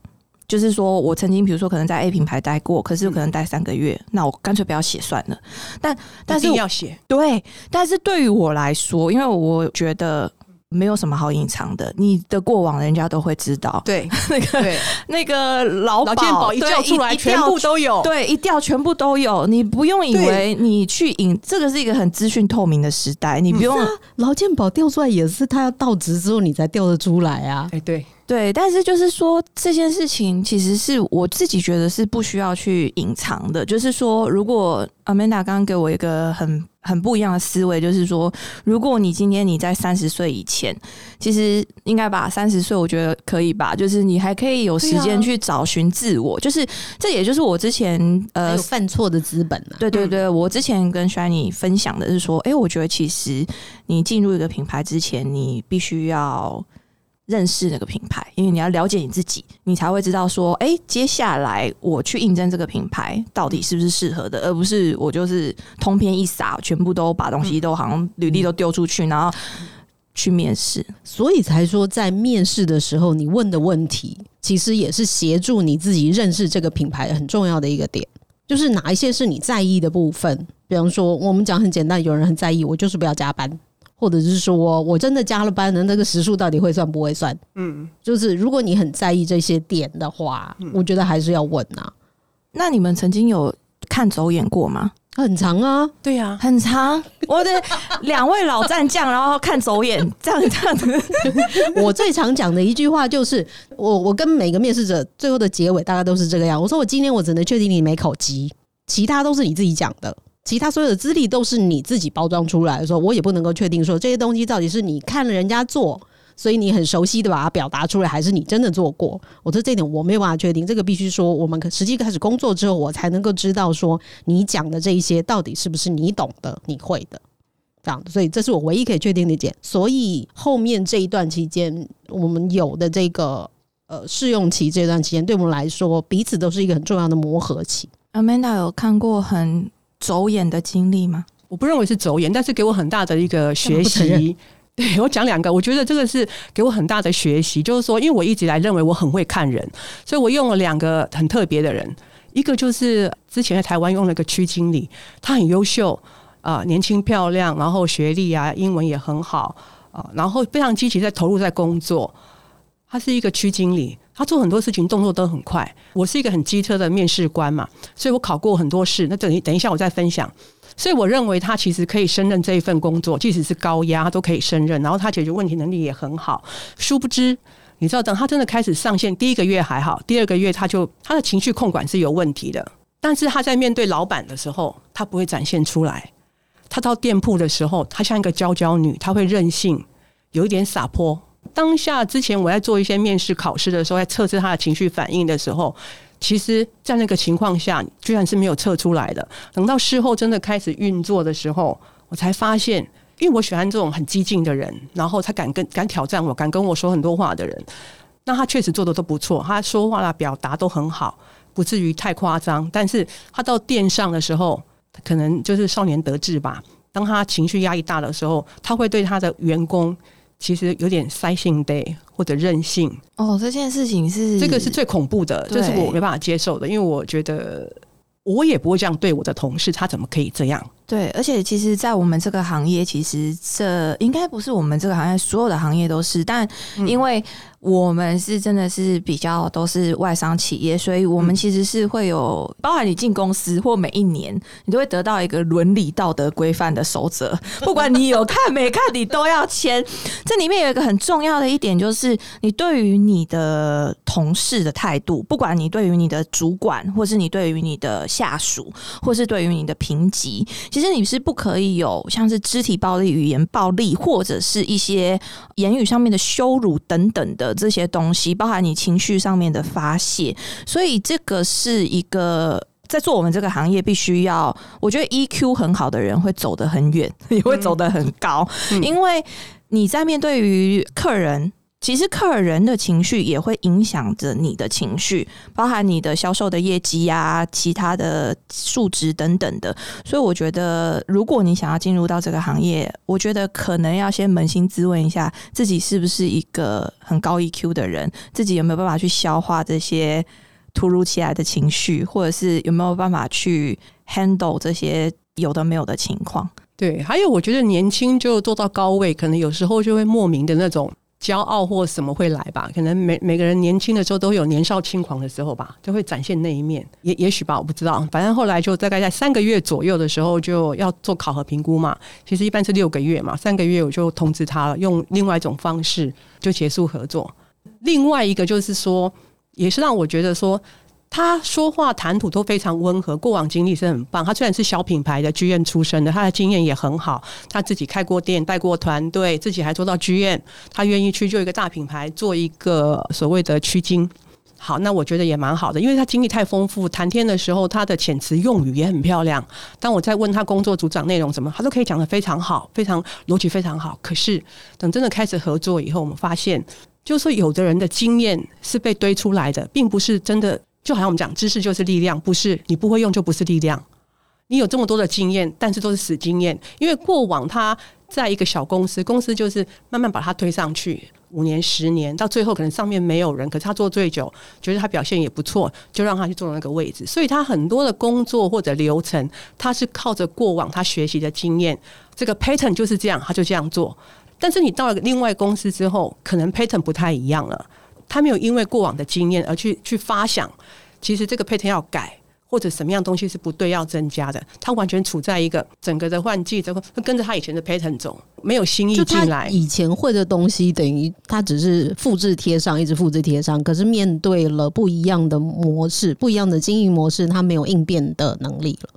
就是说，我曾经比如说可能在 A 品牌待过，可是可能待三个月，那我干脆不要写算了。但但是要写对，但是对于我来说，因为我觉得。没有什么好隐藏的，你的过往人家都会知道。对，*laughs* 那个那个劳保一调出来，全部都有。对，一调全部都有。你不用以为你去隐，这个是一个很资讯透明的时代，你不用。劳健保调出来也是他要到职之后你才调得出来啊。哎，对对，但是就是说这件事情其实是我自己觉得是不需要去隐藏的。就是说，如果 Amanda 刚刚给我一个很。很不一样的思维，就是说，如果你今天你在三十岁以前，其实应该把三十岁，我觉得可以吧，就是你还可以有时间去找寻自我，就是这也就是我之前呃犯错的资本呢。对对对，我之前跟 Shiny 分享的是说，哎，我觉得其实你进入一个品牌之前，你必须要。认识那个品牌，因为你要了解你自己，你才会知道说，哎，接下来我去应征这个品牌到底是不是适合的，而不是我就是通篇一撒，全部都把东西都好像履历都丢出去，然后去面试。所以才说，在面试的时候，你问的问题其实也是协助你自己认识这个品牌很重要的一个点，就是哪一些是你在意的部分。比方说，我们讲很简单，有人很在意，我就是不要加班。或者是说我真的加了班的那个时数到底会算不会算？嗯，就是如果你很在意这些点的话，我觉得还是要问呐。那你们曾经有看走眼过吗？很长啊，对呀，很长。我的 *laughs* 两位老战将，然后看走眼，这样这样子。*laughs* 我最常讲的一句话就是，我我跟每个面试者最后的结尾大概都是这个样。我说我今天我只能确定你没口级，其他都是你自己讲的。其他所有的资历都是你自己包装出来的，时候我也不能够确定说这些东西到底是你看了人家做，所以你很熟悉的把它表达出来，还是你真的做过。我说这点我没有办法确定，这个必须说我们实际开始工作之后，我才能够知道说你讲的这一些到底是不是你懂的、你会的这样。所以这是我唯一可以确定的一点。所以后面这一段期间，我们有的这个呃试用期这段期间，对我们来说彼此都是一个很重要的磨合期。Amanda 有看过很走眼的经历吗？我不认为是走眼，但是给我很大的一个学习。*laughs* 对我讲两个，我觉得这个是给我很大的学习，就是说，因为我一直来认为我很会看人，所以我用了两个很特别的人，一个就是之前在台湾用了一个区经理，他很优秀啊、年轻漂亮，然后学历啊，英文也很好啊、然后非常积极在投入在工作。他是一个区经理，他做很多事情动作都很快。我是一个很机车的面试官嘛，所以我考过很多试。那等一等一下我再分享。所以我认为他其实可以胜任这一份工作，即使是高压，都可以胜任。然后他解决问题能力也很好。殊不知，你知道，等他真的开始上线，第一个月还好，第二个月他就他的情绪控管是有问题的。但是他在面对老板的时候，他不会展现出来。他到店铺的时候，他像一个娇娇女，他会任性，有一点撒泼。当下之前我在做一些面试考试的时候，在测试他的情绪反应的时候，其实，在那个情况下，居然是没有测出来的。等到事后真的开始运作的时候，我才发现，因为我喜欢这种很激进的人，然后他敢跟敢挑战我，敢跟我说很多话的人，那他确实做的都不错，他说话啦、表达都很好，不至于太夸张。但是他到店上的时候，可能就是少年得志吧。当他情绪压力大的时候，他会对他的员工其实有点塞性 day 或者任性，哦，这件事情是这个是最恐怖的，对这是我没办法接受的，因为我觉得我也不会这样对我的同事，他怎么可以这样？对，而且其实，在我们这个行业，其实这应该不是我们这个行业所有的行业都是，但因为我们是真的是比较都是外商企业，所以我们其实是会有，包含你进公司或每一年，你都会得到一个伦理道德规范的守则，不管你有看没看，你都要签。这里面有一个很重要的一点，就是你对于你的同事的态度，不管你对于你的主管，或是你对于你的下属，或是对于你的评级，其实你是不可以有像是肢体暴力、语言暴力，或者是一些言语上面的羞辱等等的这些东西，包含你情绪上面的发泄。所以这个是一个。在做我们这个行业，必须要，我觉得 EQ 很好的人会走得很远，*laughs* 也会走得很高，因为你在面对于客人，其实客人的情绪也会影响着你的情绪，包含你的销售的业绩呀、其他的数值等等的。所以我觉得，如果你想要进入到这个行业，我觉得可能要先扪心自问一下，自己是不是一个很高 EQ 的人，自己有没有办法去消化这些突如其来的情绪，或者是有没有办法去 handle 这些有的没有的情况。对，还有我觉得年轻就做到高位，可能有时候就会莫名的那种骄傲或什么会来吧。可能每每个人年轻的时候都有年少轻狂的时候吧，就会展现那一面。也也许吧，我不知道。反正后来就大概在三个月左右的时候就要做考核评估嘛。其实一般是六个月嘛，三个月我就通知他了，用另外一种方式就结束合作。另外一个就是说，也是让我觉得说。他说话谈吐都非常温和，过往经历是很棒。他虽然是小品牌的剧院出身的，他的经验也很好。他自己开过店，带过团队，自己还做到剧院。他愿意去就一个大品牌做一个所谓的区经。好，那我觉得也蛮好的，因为他经历太丰富。谈天的时候，他的遣词用语也很漂亮。当我在问他工作组长内容什么，他都可以讲得非常好，非常逻辑非常好。可是等真的开始合作以后，我们发现，就是说有的人的经验是被堆出来的，并不是真的。就好像我们讲，知识就是力量，不是你不会用就不是力量。你有这么多的经验，但是都是死经验，因为过往他在一个小公司，公司就是慢慢把他推上去，五年、十年，到最后可能上面没有人，可是他做最久，觉得他表现也不错，就让他去做那个位置。所以他很多的工作或者流程，他是靠着过往他学习的经验，这个 pattern 就是这样，他就这样做。但是你到了另外公司之后，可能 pattern 不太一样了。他没有因为过往的经验而去去发想，其实这个 pattern 要改，或者什么样东西是不对要增加的。他完全处在一个整个的换季，这个跟着他以前的 pattern 走，没有新意他进来。以前会的东西，等于他只是复制贴上，一直复制贴上。可是面对了不一样的模式、不一样的经营模式，他没有应变的能力了。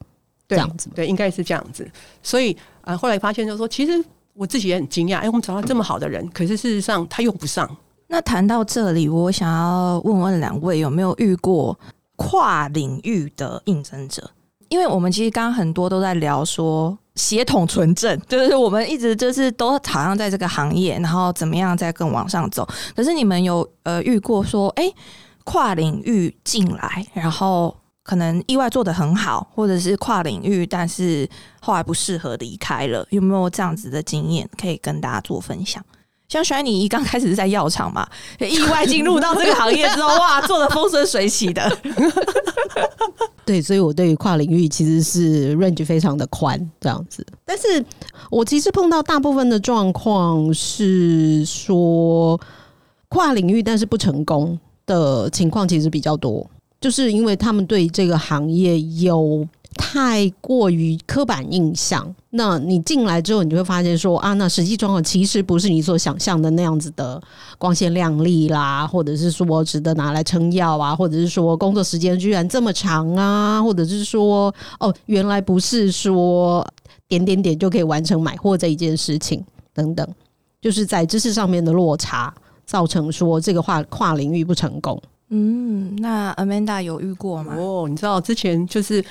对这样子吗对，应该是这样子。所以呃，后来发现就是说，其实我自己也很惊讶，哎，我们找到这么好的人，可是事实上他用不上。那谈到这里，我想要问问两位有没有遇过跨领域的应征者？因为我们其实刚刚很多都在聊说协同纯正，*laughs* 就是我们一直就是都好像在这个行业，然后怎么样再更往上走。可是你们有呃遇过说，哎、跨领域进来，然后可能意外做得很好，或者是跨领域，但是后来不适合离开了，有没有这样子的经验可以跟大家做分享？像轩你一刚开始是在药厂嘛，意外进入到这个行业之后，*laughs* 哇，做的风生水起的。*laughs* 对，所以我对于跨领域其实是 range 非常的宽，这样子。但是我其实碰到大部分的状况是说跨领域但是不成功的情况其实比较多，就是因为他们对这个行业有。太过于刻板印象，那你进来之后，你就会发现说啊，那实际状况其实不是你所想象的那样子的光鲜亮丽啦，或者是说值得拿来撑腰啊，或者是说工作时间居然这么长啊，或者是说哦，原来不是说点点点就可以完成买货这一件事情等等，就是在知识上面的落差，造成说这个跨跨领域不成功。嗯，那 Amanda 有遇过吗？哦，你知道之前就是。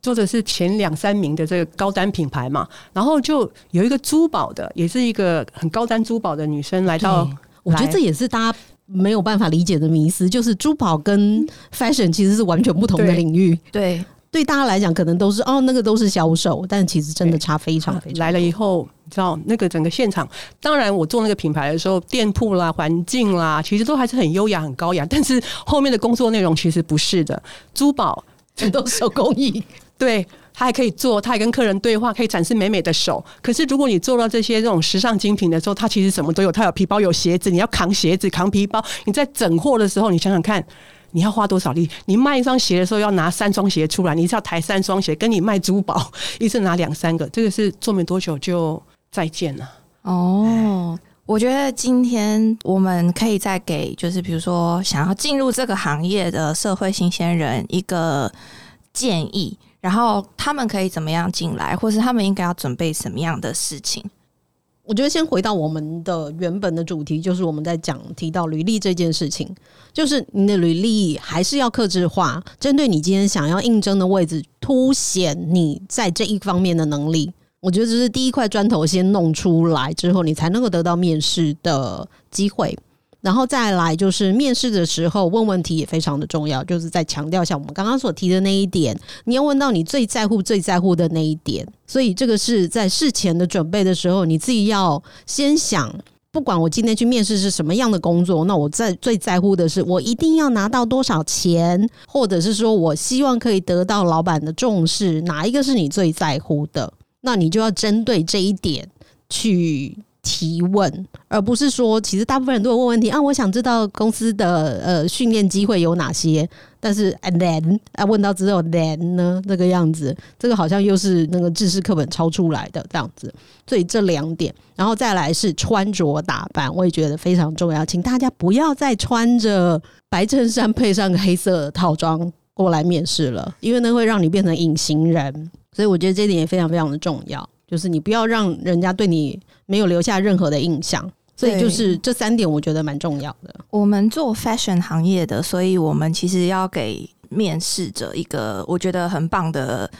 做的是前两三名的这个高端品牌嘛，然后就有一个珠宝的，也是一个很高端珠宝的女生来到，我觉得这也是大家没有办法理解的迷思，就是珠宝跟 fashion 其实是完全不同的领域。对，对大家来讲可能都是哦，那个都是销售，但其实真的差非常非常。来了以后，你知道那个整个现场，当然我做那个品牌的时候，店铺啦、环境啦，其实都还是很优雅、很高雅，但是后面的工作内容其实不是的，珠宝全都是手工艺。对他还可以做，他还跟客人对话，可以展示美美的手。可是如果你做到这些这种时尚精品的时候，他其实什么都有，他有皮包，有鞋子，你要扛鞋子，扛皮包。你在整货的时候，你想想看，你要花多少力？你卖一双鞋的时候要拿三双鞋出来，你是要抬三双鞋，跟你卖珠宝一次拿两三个，这个是做没多久就再见了。哦，我觉得今天我们可以再给，就是比如说想要进入这个行业的社会新鲜人一个建议。然后他们可以怎么样进来，或是他们应该要准备什么样的事情？我觉得先回到我们的原本的主题，就是我们在讲提到履历这件事情，就是你的履历还是要克制化，针对你今天想要应征的位置，凸显你在这一方面的能力。我觉得这是第一块砖头先弄出来之后，你才能够得到面试的机会。然后再来就是面试的时候问问题也非常的重要，就是在强调一下我们刚刚所提的那一点，你要问到你最在乎、最在乎的那一点。所以这个是在事前的准备的时候，你自己要先想，不管我今天去面试是什么样的工作，那我在最在乎的是我一定要拿到多少钱，或者是说我希望可以得到老板的重视，哪一个是你最在乎的？那你就要针对这一点去。提问，而不是说，其实大部分人都会问问题啊。我想知道公司的呃训练机会有哪些，但是 and then 啊问到只有 then 呢这个样子，这个好像又是那个知识课本抄出来的这样子。所以这两点，然后再来是穿着打扮，我也觉得非常重要，请大家不要再穿着白衬衫配上黑色套装过来面试了，因为那会让你变成隐形人。所以我觉得这点也非常非常的重要。就是你不要让人家对你没有留下任何的印象，所以就是这三点我觉得蛮重要的。我们做 fashion 行业的，所以我们其实要给面试者一个我觉得很棒的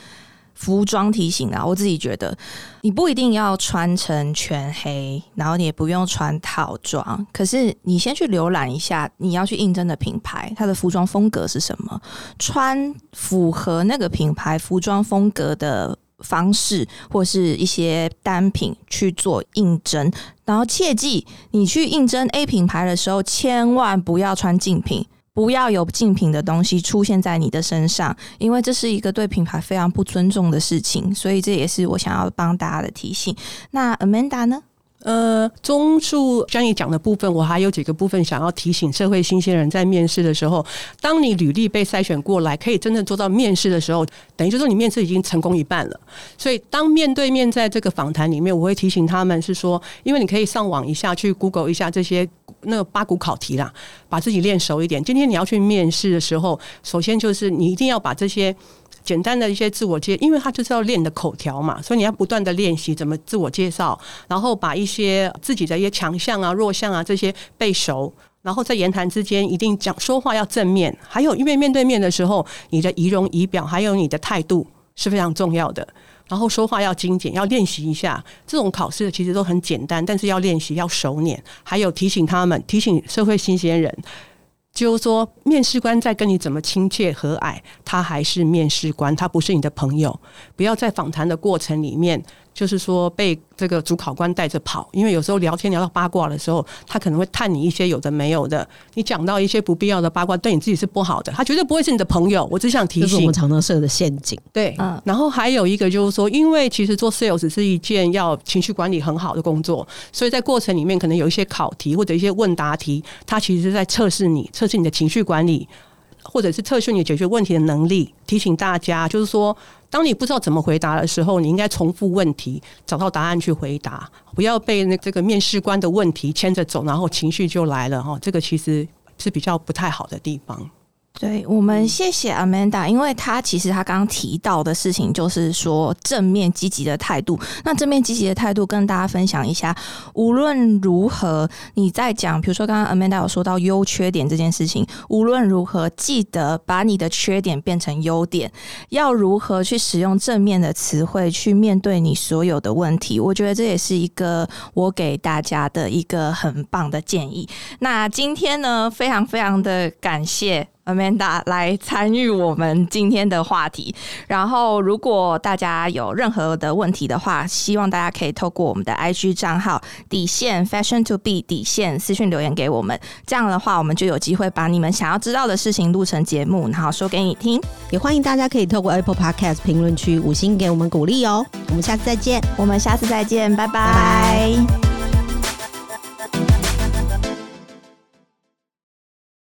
服装提醒啊。我自己觉得，你不一定要穿成全黑，然后你也不用穿套装，可是你先去浏览一下你要去应征的品牌，它的服装风格是什么，穿符合那个品牌服装风格的。方式或是一些单品去做应征，然后切记，你去应征 A 品牌的时候，千万不要穿竞品，不要有竞品的东西出现在你的身上，因为这是一个对品牌非常不尊重的事情。所以这也是我想要帮大家的提醒。那 Amanda 呢？呃，综述专业讲的部分，我还有几个部分想要提醒社会新鲜人，在面试的时候，当你履历被筛选过来，可以真正做到面试的时候，等于就说你面试已经成功一半了。所以，当面对面在这个访谈里面，我会提醒他们是说，因为你可以上网一下去 Google 一下这些那个八股考题啦，把自己练熟一点。今天你要去面试的时候，首先就是你一定要把这些。简单的一些自我介，因为他就是要练的口条嘛，所以你要不断的练习怎么自我介绍，然后把一些自己的一些强项啊、弱项啊这些背熟，然后在言谈之间一定讲说话要正面，还有因为面对面的时候，你的仪容仪表还有你的态度是非常重要的，然后说话要精简，要练习一下。这种考试其实都很简单，但是要练习要熟练，还有提醒他们，提醒社会新鲜人。就是说，面试官在跟你怎么亲切和蔼，他还是面试官，他不是你的朋友。不要在访谈的过程里面。就是说被这个主考官带着跑，因为有时候聊天聊到八卦的时候，他可能会探你一些有的没有的。你讲到一些不必要的八卦，对你自己是不好的。他绝对不会是你的朋友。我只想提醒，我们常常设的陷阱。对，嗯。然后还有一个就是说，因为其实做 sales 是一件要情绪管理很好的工作，所以在过程里面可能有一些考题或者一些问答题，它其实是在测试你，测试你的情绪管理。或者是特训你解决问题的能力，提醒大家，就是说，当你不知道怎么回答的时候，你应该重复问题，找到答案去回答，不要被那这个面试官的问题牵着走，然后情绪就来了哈。这个其实是比较不太好的地方。对我们谢谢 Amanda，因为他其实他刚刚提到的事情就是说正面积极的态度。那正面积极的态度跟大家分享一下，无论如何你在讲，比如说刚刚 Amanda 有说到优缺点这件事情，无论如何记得把你的缺点变成优点，要如何去使用正面的词汇去面对你所有的问题。我觉得这也是一个我给大家的一个很棒的建议。那今天呢，非常非常的感谢。Amanda 来参与我们今天的话题。然后，如果大家有任何的问题的话，希望大家可以透过我们的 IG 账号底线 Fashion to Be 底线私讯留言给我们。这样的话，我们就有机会把你们想要知道的事情录成节目，然后说给你听。也欢迎大家可以透过 Apple Podcast 评论区五星给我们鼓励哦。我们下次再见，我们下次再见，拜拜。